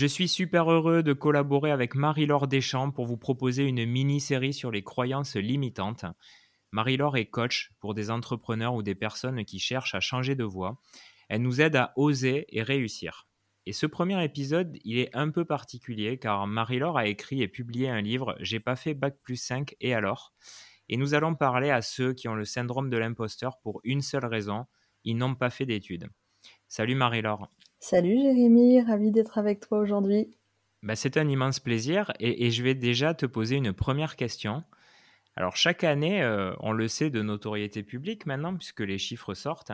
Je suis super heureux de collaborer avec Marie-Laure Deschamps pour vous proposer une mini-série sur les croyances limitantes. Marie-Laure est coach pour des entrepreneurs ou des personnes qui cherchent à changer de voie. Elle nous aide à oser et réussir. Et ce premier épisode, il est un peu particulier car Marie-Laure a écrit et publié un livre J'ai pas fait Bac plus 5 et alors? Et nous allons parler à ceux qui ont le syndrome de l'imposteur pour une seule raison, ils n'ont pas fait d'études. Salut Marie-Laure. Salut Jérémy, ravi d'être avec toi aujourd'hui. Bah, c'est un immense plaisir et, je vais déjà te poser une première question. Alors chaque année, euh, on le sait de notoriété publique maintenant, puisque les chiffres sortent,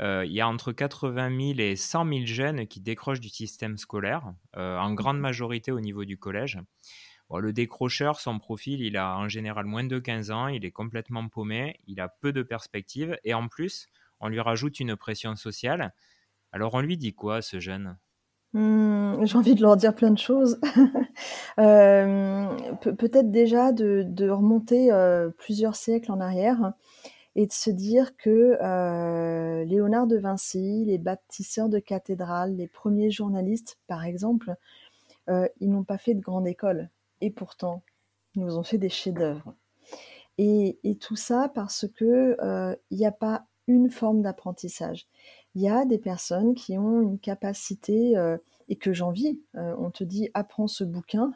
euh, il y a entre 80 000 et 100 000 jeunes qui décrochent du système scolaire, euh, en grande majorité au niveau du collège. le décrocheur, son profil, il a en général moins de 15 ans, il est complètement paumé, il a peu de perspectives, et en plus, on lui rajoute une pression sociale. Alors on lui dit quoi, ce jeune? Mmh, J'ai envie de leur dire plein de choses. Euh, peut-être déjà de, remonter euh, plusieurs siècles en arrière et de se dire que euh, Léonard de Vinci, les bâtisseurs de cathédrales, les premiers journalistes, par exemple, ils n'ont pas fait de grande école. Et pourtant, ils nous ont fait des chefs-d'œuvre. Et, et, tout ça parce que il n'y a pas une forme d'apprentissage il y a des personnes qui ont une capacité euh, et que j'envie. Euh, on te dit apprends ce bouquin,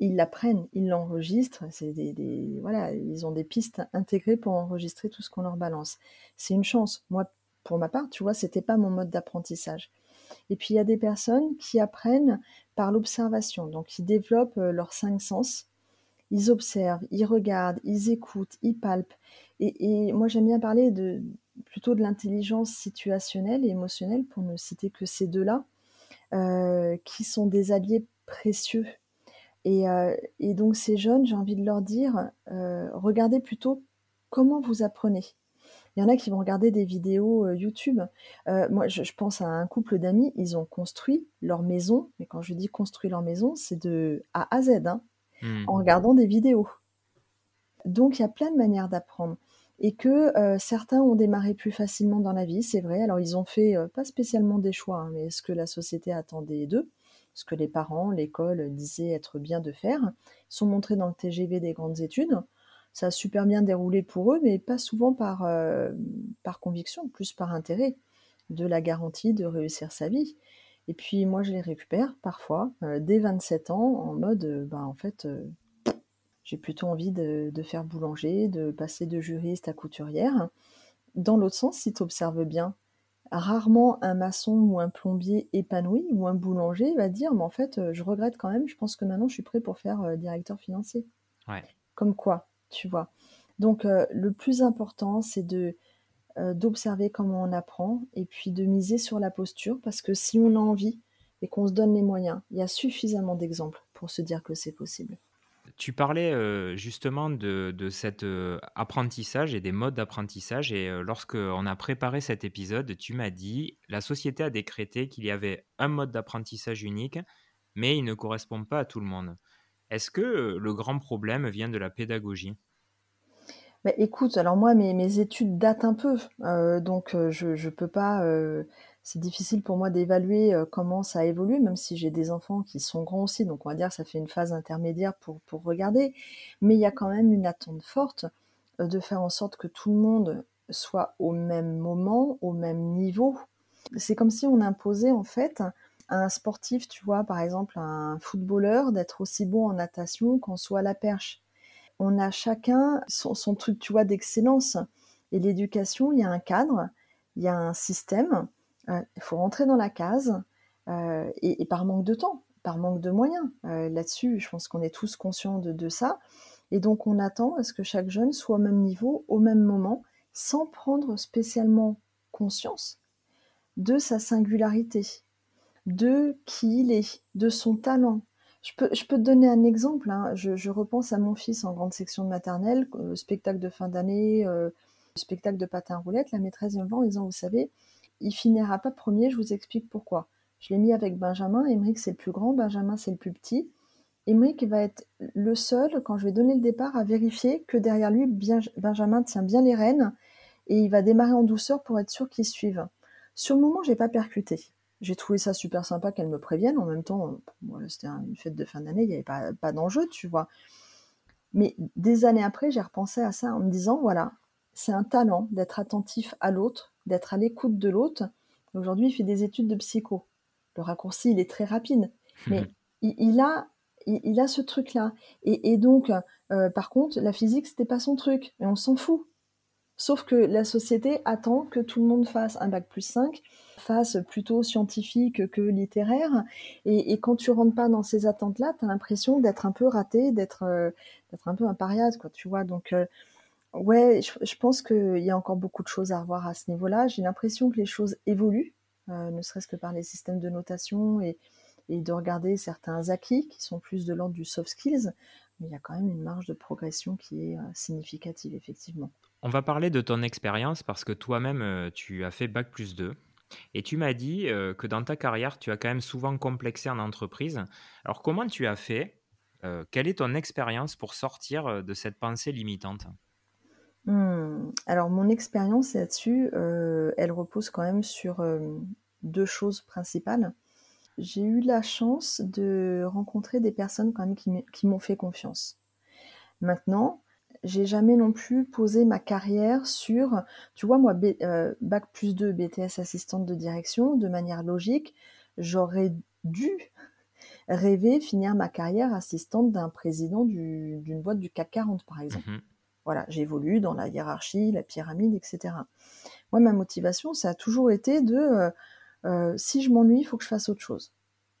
ils l'apprennent, ils l'enregistrent. C'est des, voilà, ils ont des pistes intégrées pour enregistrer tout ce qu'on leur balance. C'est une chance. Moi, pour ma part, tu vois, c'était pas mon mode d'apprentissage. Et puis il y a des personnes qui apprennent par l'observation, donc ils développent euh, leurs cinq sens. Ils observent, ils regardent, ils écoutent, ils palpent. et moi, j'aime bien parler de, plutôt de l'intelligence situationnelle et émotionnelle, pour ne citer que ces deux-là, euh, qui sont des alliés précieux. Euh, et, donc ces jeunes, j'ai envie de leur dire, euh, regardez plutôt comment vous apprenez. Il y en a qui vont regarder des vidéos YouTube. moi, je, pense à un couple d'amis, ils ont construit leur maison, mais quand je dis construit leur maison, c'est de A à Z, hein, mmh. en regardant des vidéos. Donc il y a plein de manières d'apprendre et que euh, certains ont démarré plus facilement dans la vie, c'est vrai. Alors ils ont fait euh, pas spécialement des choix, hein, mais ce que la société attendait d'eux, ce que les parents, l'école disaient être bien de faire, ils sont montrés dans le TGV des grandes études. Ça a super bien déroulé pour eux, mais pas souvent par, euh, par conviction, plus par intérêt, de la garantie de réussir sa vie. Et puis moi je les récupère parfois dès 27 ans en mode, bah, en fait, j'ai plutôt envie de, faire boulanger, de passer de juriste à couturière. Dans l'autre sens, si tu observes bien, rarement un maçon ou un plombier épanoui ou un boulanger va dire mais en fait euh, je regrette quand même je pense que maintenant je suis prêt pour faire euh, directeur financier. Comme quoi tu vois. Donc euh, le plus important c'est de d'observer comment on apprend et puis de miser sur la posture parce que si on a envie et qu'on se donne les moyens il y a suffisamment d'exemples pour se dire que c'est possible tu parlais justement de, cet apprentissage et des modes d'apprentissage. Et lorsqu'on a préparé cet épisode, tu m'as dit la société a décrété qu'il y avait un mode d'apprentissage unique, mais il ne correspond pas à tout le monde. Est-ce que le grand problème vient de la pédagogie? Bah, écoute, alors moi, mes, mes, études datent un peu, donc je ne peux pas c'est difficile pour moi d'évaluer euh, comment ça évolue, même si j'ai des enfants qui sont grands aussi, donc on va dire que ça fait une phase intermédiaire pour, pour regarder. Mais il y a quand même une attente forte euh, de faire en sorte que tout le monde soit au même moment, au même niveau. C'est comme si on imposait en fait à un sportif, tu vois, par exemple un footballeur, d'être aussi bon en natation qu'en soit à la perche. On a chacun son, son truc, tu vois, d'excellence. Et l'éducation, il y a un cadre, il y a un système, il faut rentrer dans la case euh, et, par manque de temps, par manque de moyens. Euh, là-dessus, je pense qu'on est tous conscients de, ça. Et donc, on attend à ce que chaque jeune soit au même niveau, au même moment, sans prendre spécialement conscience de sa singularité, de qui il est, de son talent. Je peux, te donner un exemple. Hein. Je, repense à mon fils en grande section de maternelle, euh, spectacle de fin d'année, spectacle de patin roulette. La maîtresse vient me en disant, vous savez, il finira pas premier, je vous explique pourquoi. Je l'ai mis avec Benjamin, Emeric c'est le plus grand, Benjamin c'est le plus petit. Emeric va être le seul, quand je vais donner le départ, à vérifier que derrière lui, Benjamin tient bien les rênes et il va démarrer en douceur pour être sûr qu'il suive. Sur le moment, j'ai pas percuté. J'ai trouvé ça super sympa qu'elle me prévienne. En même temps, c'était une fête de fin d'année, il n'y avait pas d'enjeu, tu vois. Mais des années après, j'ai repensé à ça en me disant, voilà, c'est un talent d'être attentif à l'autre, d'être à l'écoute de l'autre. Aujourd'hui, il fait des études de psycho. Le raccourci, il est très rapide. Mais il, a, il, a ce truc-là. Et, donc, euh, par contre, la physique, c'était pas son truc. Mais on s'en fout. Sauf que la société attend que tout le monde fasse un bac plus 5, fasse plutôt scientifique que littéraire. Et, quand tu rentres pas dans ces attentes-là, tu as l'impression d'être un peu raté, d'être euh, un peu un pariade, quoi, tu vois. Donc, euh, ouais, je, pense qu'il y a encore beaucoup de choses à revoir à ce niveau-là. J'ai l'impression que les choses évoluent, euh, ne serait-ce que par les systèmes de notation et, de regarder certains acquis qui sont plus de l'ordre du soft skills. Mais il y a quand même une marge de progression qui est significative, effectivement. On va parler de ton expérience parce que toi-même, euh, tu as fait Bac plus 2. Et tu m'as dit euh, que dans ta carrière, tu as quand même souvent complexé en entreprise. Alors comment tu as fait euh, Quelle est ton expérience pour sortir de cette pensée limitante? Hmm. Alors mon expérience là-dessus, elle repose quand même sur deux choses principales. J'ai eu la chance de rencontrer des personnes quand même qui m'ont fait confiance. Maintenant, j'ai jamais non plus posé ma carrière sur, tu vois, moi, euh, bac plus 2, BTS assistante de direction, de manière logique, j'aurais dû rêver finir ma carrière assistante d'un président d'une boîte du CAC 40, par exemple. Mhm. Voilà, j'évolue dans la hiérarchie, la pyramide, etc. Moi, ma motivation, ça a toujours été de, euh, euh, si je m'ennuie, il faut que je fasse autre chose.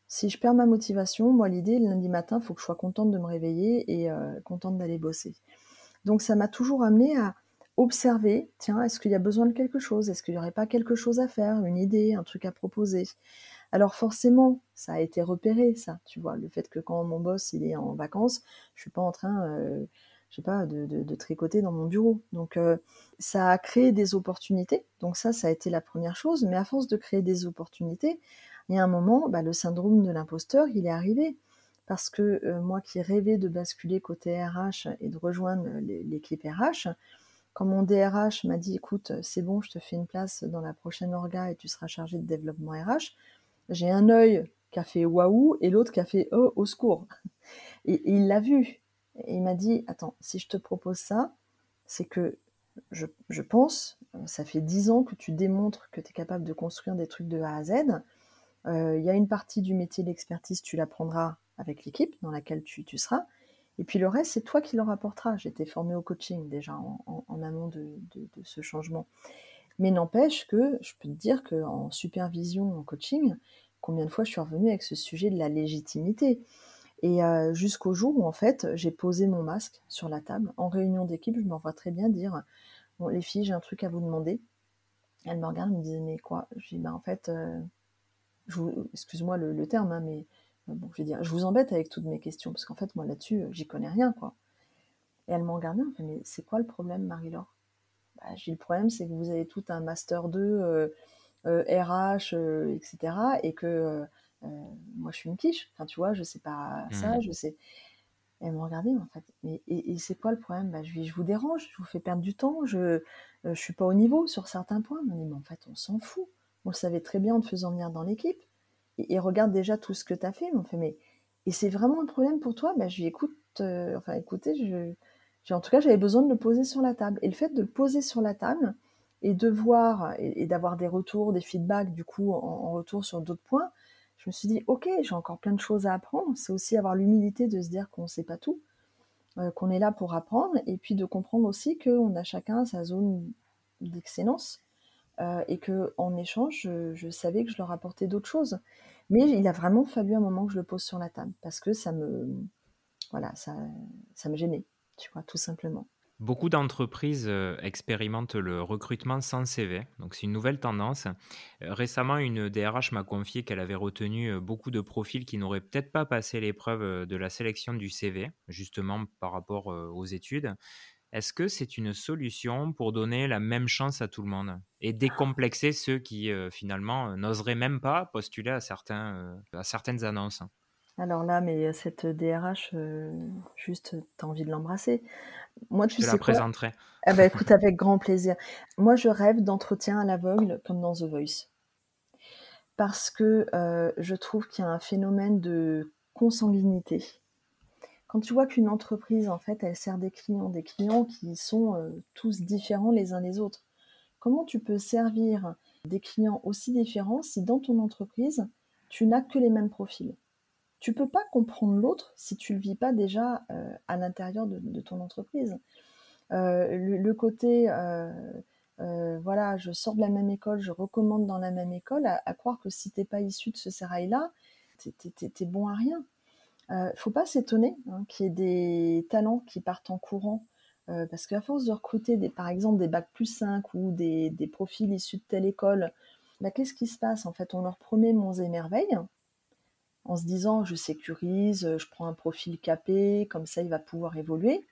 Si je perds ma motivation, moi, l'idée, le lundi matin, il faut que je sois contente de me réveiller et contente d'aller bosser. Donc ça m'a toujours amené à observer, tiens, est-ce qu'il y a besoin de quelque chose? Est-ce qu'il n'y aurait pas quelque chose à faire, une idée, un truc à proposer? Alors forcément, ça a été repéré, ça, tu vois, le fait que quand mon boss il est en vacances, je suis pas en train, euh, je sais pas, de, tricoter dans mon bureau. Donc euh, ça a créé des opportunités. Donc ça, ça a été la première chose. Mais à force de créer des opportunités, il y a un moment, bah, le syndrome de l'imposteur, il est arrivé parce que euh, moi qui rêvais de basculer côté RH et de rejoindre l'équipe RH, quand mon DRH m'a dit écoute, c'est bon, je te fais une place dans la prochaine orga et tu seras chargé de développement RH, j'ai un œil qui a fait waouh et l'autre qui a fait oh au secours. Et, il l'a vu. Et il m'a dit attends, si je te propose ça, c'est que je, pense, ça fait dix ans que tu démontres que tu es capable de construire des trucs de A à Z. Euh, il y a une partie du métier d'expertise, tu l'apprendras avec l'équipe dans laquelle tu, seras. Et puis le reste, c'est toi qui leur apporteras. J'étais formée au coaching déjà en, amont de, ce changement. Mais n'empêche que je peux te dire qu'en supervision, en coaching, combien de fois je suis revenue avec ce sujet de la légitimité? Et euh, jusqu'au jour où en fait j'ai posé mon masque sur la table en réunion d'équipe, je me vois très bien dire bon les filles j'ai un truc à vous demander. Elles me regardent, me disent mais quoi? Je dis bah en fait, euh, excuse-moi le, terme, hein, mais Bon, je vais dire, je vous embête avec toutes mes questions, parce qu'en fait, moi là-dessus, euh, j'y connais rien, quoi. Et elle m'en regardait, elle me mais c'est quoi le problème, Marie-Laure? Bah, J'ai le problème, c'est que vous avez tout un master 2, RH, etc., et que euh, moi, je suis une quiche. Enfin, tu vois, je sais pas ça, mmh. je sais. elle me regardait, en fait. Mais, et, c'est quoi le problème? Bah, je, je vous dérange, je vous fais perdre du temps, je ne suis pas au niveau sur certains points. Mais en fait, on s'en fout. On le savait très bien en te faisant venir dans l'équipe et, regarde déjà tout ce que tu as fait. On fait, mais et c'est vraiment un problème pour toi? Bah, Je lui écoute, euh, enfin écoutez, je, en tout cas j'avais besoin de le poser sur la table. Et le fait de le poser sur la table et de voir et, d'avoir des retours, des feedbacks du coup en, retour sur d'autres points, je me suis dit ok, j'ai encore plein de choses à apprendre. C'est aussi avoir l'humilité de se dire qu'on ne sait pas tout, euh, qu'on est là pour apprendre et puis de comprendre aussi qu'on a chacun sa zone d'excellence euh, et que en échange, je, savais que je leur apportais d'autres choses. Mais il a vraiment fallu un moment que je le pose sur la table parce que ça me, voilà, ça, ça me gênait, tu vois, tout simplement. Beaucoup d'entreprises euh, expérimentent le recrutement sans CV, donc c'est une nouvelle tendance. Euh, récemment, une DRH m'a confié qu'elle avait retenu beaucoup de profils qui n'auraient peut-être pas passé l'épreuve de la sélection du CV, justement par rapport aux études. Est-ce que c'est une solution pour donner la même chance à tout le monde et décomplexer ceux qui euh, finalement euh, n'oseraient même pas postuler à, certains, euh, à certaines annonces? Alors là, mais cette DRH, juste, tu as envie de l'embrasser. Moi, tu Je la présenterai. Ah bah, écoute, avec grand plaisir. Moi, je rêve d'entretien à l'aveugle comme dans The Voice. parce que euh, je trouve qu'il y a un phénomène de consanguinité. Quand tu vois qu'une entreprise, en fait, elle sert des clients, des clients qui sont euh, tous différents les uns les autres, comment tu peux servir des clients aussi différents si dans ton entreprise, tu n'as que les mêmes profils? Tu peux pas comprendre l'autre si tu le vis pas déjà euh, à l'intérieur de, ton entreprise. le, côté euh, voilà, je sors de la même école, je recommande dans la même école, à, croire que si t'es pas issu de ce sérail-là, t'es bon à rien. Euh, faut pas s'étonner hein, qu'il y ait des talents qui partent en courant, euh, parce qu'à force de recruter par exemple des bacs plus 5 ou des, profils issus de telle école, bah, qu'est-ce qui se passe? En fait, on leur promet monts et merveilles, en se disant je sécurise, je prends un profil capé, comme ça il va pouvoir évoluer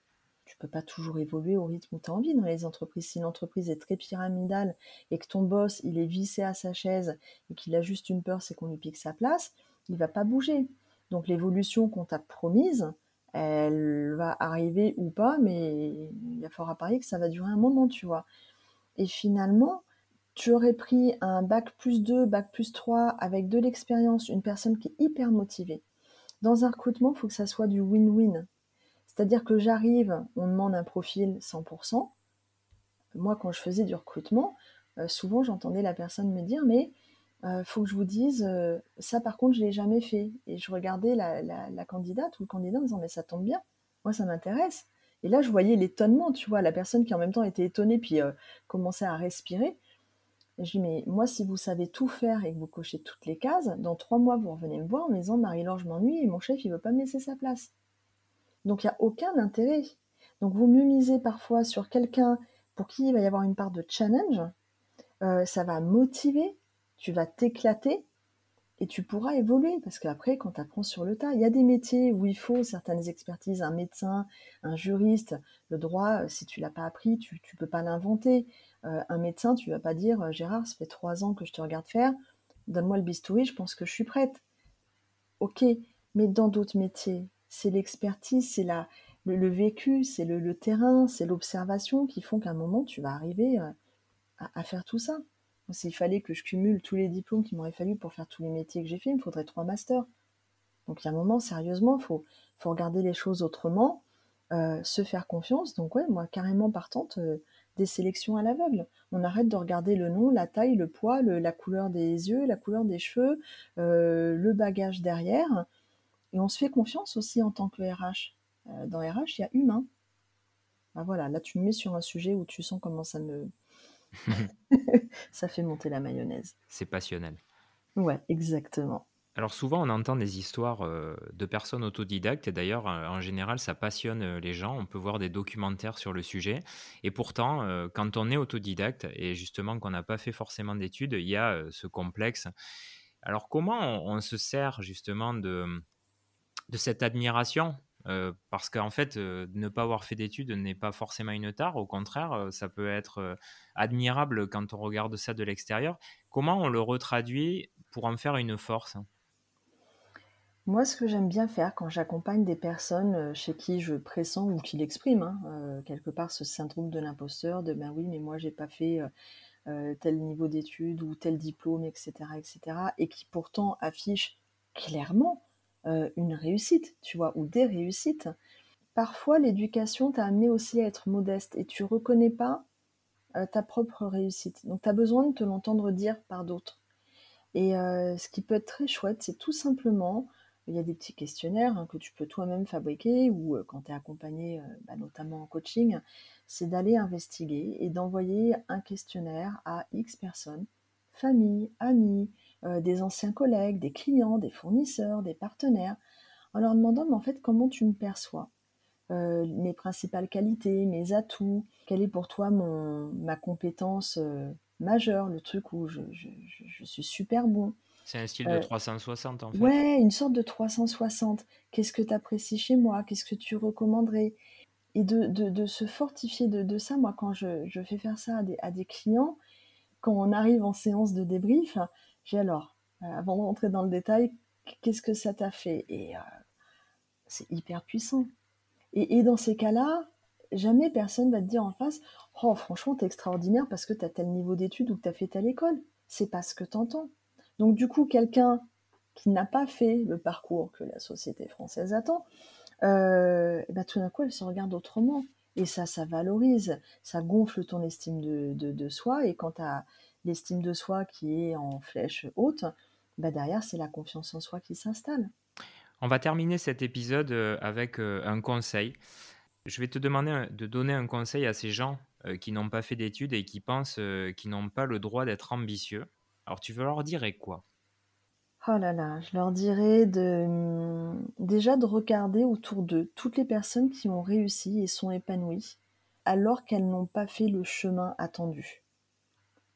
tu peux pas toujours évoluer au rythme où tu as envie dans les entreprises. Si l'entreprise est très pyramidale et que ton boss, il est vissé à sa chaise et qu'il a juste une peur, c'est qu'on lui pique sa place, il va pas bouger. Donc l'évolution qu'on t'a promise, elle va arriver ou pas, mais il y a fort à parier que ça va durer un moment, tu vois. Et finalement, tu aurais pris un bac plus 2, bac plus 3 avec de l'expérience, une personne qui est hyper motivée. Dans un recrutement, il faut que ça soit du win-win. C'est-à-dire que j'arrive, on demande un profil 100%. Moi, quand je faisais du recrutement, euh, souvent j'entendais la personne me dire Mais il euh, faut que je vous dise, euh, ça par contre, je ne l'ai jamais fait. Et je regardais la, candidate ou le candidat en disant Mais ça tombe bien, moi ça m'intéresse. Et là, je voyais l'étonnement, tu vois, la personne qui en même temps était étonnée puis commençait à respirer. Je dis, mais moi, si vous savez tout faire et que vous cochez toutes les cases, dans trois mois, vous revenez me voir en me disant, Marie-Laure, je m'ennuie et mon chef, il veut pas me laisser sa place. Donc il n'y a aucun intérêt. Donc vous mieux misez parfois sur quelqu'un pour qui il va y avoir une part de challenge, euh, ça va motiver, tu vas t'éclater et tu pourras évoluer parce qu'après quand tu apprends sur le tas, il y a des métiers où il faut certaines expertises, un médecin, un juriste, le droit, euh, si tu l'as pas appris, tu ne peux pas l'inventer. Euh, un médecin, tu vas pas dire Gérard, ça fait trois ans que je te regarde faire, donne-moi le bistouri, je pense que je suis prête. Ok, mais dans d'autres métiers, c'est l'expertise, c'est la, le, vécu, c'est le, terrain, c'est l'observation qui font qu'à un moment, tu vas arriver euh, à, faire tout ça. S'il fallait que je cumule tous les diplômes qu'il m'aurait fallu pour faire tous les métiers que j'ai fait, il me faudrait trois masters. Donc il y a un moment, sérieusement, il faut, faut regarder les choses autrement, euh, se faire confiance. Donc ouais, moi, carrément partante euh, des sélections à l'aveugle. On arrête de regarder le nom, la taille, le poids, la couleur des yeux, la couleur des cheveux, le bagage derrière. Et on se fait confiance aussi en tant que RH. Euh, dans RH, il y a humain. Ben voilà, là tu me mets sur un sujet où tu sens comment ça me... ça fait monter la mayonnaise. C'est passionnel. Ouais, exactement. Alors souvent, on entend des histoires euh, de personnes autodidactes, et d'ailleurs, euh, en général, ça passionne les gens. On peut voir des documentaires sur le sujet. Et pourtant, quand on est autodidacte, et justement qu'on n'a pas fait forcément d'études, il y a ce complexe. Alors comment on se sert justement de, de cette admiration euh, parce qu'en fait, euh, ne pas avoir fait d'études n'est pas forcément une tare. Au contraire, euh, ça peut être admirable quand on regarde ça de l'extérieur. Comment on le retraduit pour en faire une force? Moi, ce que j'aime bien faire quand j'accompagne des personnes chez qui je pressens ou qui l'expriment, hein, quelque part ce syndrome de l'imposteur, de ben oui, mais moi j'ai pas fait tel niveau d'études ou tel diplôme, etc., etc., et qui pourtant affichent clairement euh, une réussite, tu vois, ou des réussites. Parfois, l'éducation t'a amené aussi à être modeste et tu reconnais pas euh, ta propre réussite. Donc, tu as besoin de te l'entendre dire par d'autres. Et euh, ce qui peut être très chouette, c'est tout simplement, il y a des petits questionnaires hein, que tu peux toi-même fabriquer ou quand tu es accompagné, bah, notamment en coaching, c'est d'aller investiguer et d'envoyer un questionnaire à X personnes, famille, amis, euh, des anciens collègues, des clients, des fournisseurs, des partenaires, en leur demandant en fait comment tu me perçois, euh, mes principales qualités, mes atouts, quelle est pour toi mon, ma compétence euh, majeure, le truc où je, suis super bon. C'est un style de 360 en fait. Ouais, une sorte de 360. Qu'est-ce que tu apprécies chez moi? Qu'est-ce que tu recommanderais? Et de, se fortifier de, ça, moi quand je, fais faire ça à des, à des clients, on arrive en séance de débrief, j'ai alors, euh, avant de rentrer dans le détail, qu'est-ce que ça t'a fait? Et euh, c'est hyper puissant. Et, dans ces cas-là, jamais personne va te dire en face Oh, franchement, t'es extraordinaire parce que t'as tel niveau d'études ou que t'as fait telle école. C'est pas ce que t'entends. Donc du coup, quelqu'un qui n'a pas fait le parcours que la société française attend, euh, bah, tout d'un coup, elle se regarde autrement. Et ça, ça valorise, ça gonfle ton estime de, soi. Et quand tu as l'estime de soi qui est en flèche haute, bah derrière, c'est la confiance en soi qui s'installe. On va terminer cet épisode euh, avec euh, un conseil. Je vais te demander de donner un conseil à ces gens qui n'ont pas fait d'études et qui pensent qu'ils n'ont pas le droit d'être ambitieux. Alors tu veux leur dire quoi? Oh là là, je leur dirais hum, déjà de regarder autour d'eux toutes les personnes qui ont réussi et sont épanouies alors qu'elles n'ont pas fait le chemin attendu.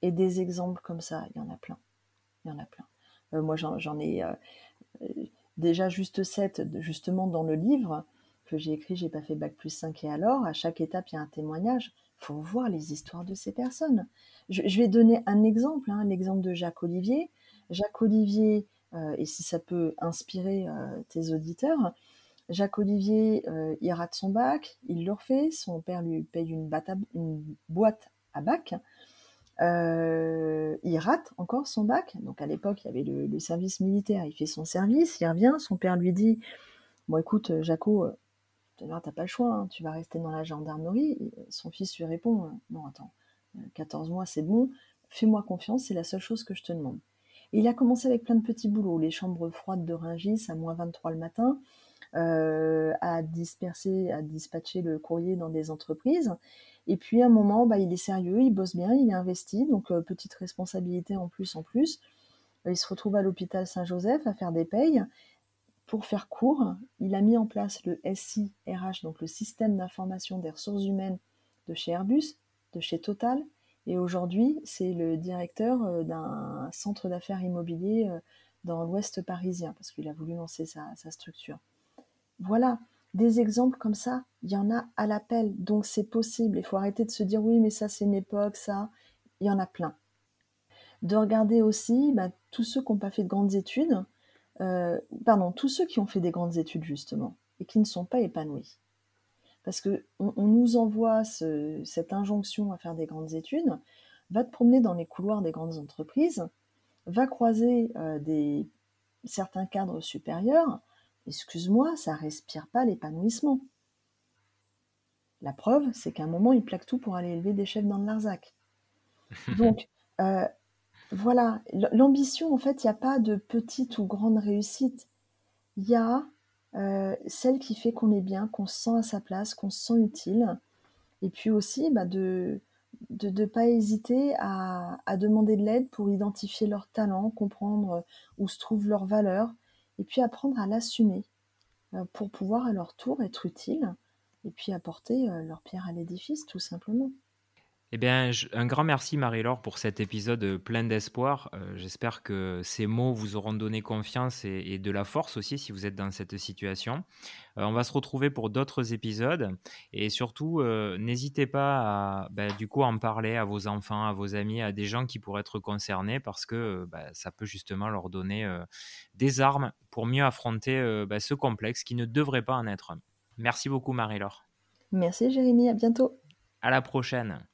Et des exemples comme ça, il y en a plein. Il y en a plein. Euh, moi, j'en ai euh, euh, déjà juste sept, justement, dans le livre que j'ai écrit, j'ai pas fait bac plus 5 et alors, à chaque étape, il y a un témoignage. Il faut voir les histoires de ces personnes. Je, vais donner un exemple, hein, l'exemple de Jacques Olivier. Jacques Olivier, et si ça peut inspirer euh, tes auditeurs. Jacques Olivier, euh, il rate son bac, il le refait, son père lui paye une, boîte à bac. il rate encore son bac. Donc à l'époque, il y avait le, service militaire. Il fait son service, il revient. Son père lui dit Bon, écoute, Jaco, tu n'as pas le choix, hein, tu vas rester dans la gendarmerie. son fils lui répond Non, attends, 14 mois, c'est bon, fais-moi confiance, c'est la seule chose que je te demande il a commencé avec plein de petits boulots, les chambres froides de Ringis à moins 23 le matin, euh, à disperser, à dispatcher le courrier dans des entreprises. Et puis à un moment, bah, il est sérieux, il bosse bien, il est investi, donc euh, petite responsabilité en plus en plus. Il se retrouve à l'hôpital Saint-Joseph à faire des payes. Pour faire court, il a mis en place le SIRH, donc le système d'information des ressources humaines de chez Airbus, de chez Total, et aujourd'hui, c'est le directeur euh, d'un centre d'affaires immobilier euh, dans l'ouest parisien, parce qu'il a voulu lancer sa, structure. Voilà, des exemples comme ça, il y en a à l'appel, donc c'est possible. Il faut arrêter de se dire oui, mais ça c'est une époque, ça, il y en a plein. De regarder aussi bah, tous ceux qui n'ont pas fait de grandes études, euh, pardon, tous ceux qui ont fait des grandes études justement, et qui ne sont pas épanouis parce que on, nous envoie cette injonction à faire des grandes études, va te promener dans les couloirs des grandes entreprises, va croiser euh, des, certains cadres supérieurs, excuse-moi, ça respire pas l'épanouissement. La preuve, c'est qu'à un moment, ils plaquent tout pour aller élever des chefs dans le Larzac. Donc, euh, voilà, l'ambition, en fait, il n'y a pas de petite ou grande réussite. Il y a euh, celle qui fait qu'on est bien, qu'on se sent à sa place, qu'on se sent utile. Et puis aussi bah, de ne pas hésiter à, demander de l'aide pour identifier leurs talents, comprendre où se trouvent leurs valeurs, et puis apprendre à l'assumer euh, pour pouvoir à leur tour être utile et puis apporter euh, leur pierre à l'édifice tout simplement. Eh bien, un grand merci Marie-Laure pour cet épisode euh, plein d'espoir. Euh, j'espère que ces mots vous auront donné confiance et, de la force aussi si vous êtes dans cette situation. Euh, on va se retrouver pour d'autres épisodes et surtout, n'hésitez pas à ben, du coup en parler à vos enfants, à vos amis, à des gens qui pourraient être concernés parce que ben, ça peut justement leur donner des armes pour mieux affronter ben, ce complexe qui ne devrait pas en être Merci beaucoup Marie-Laure. Merci Jérémy, à bientôt. À la prochaine.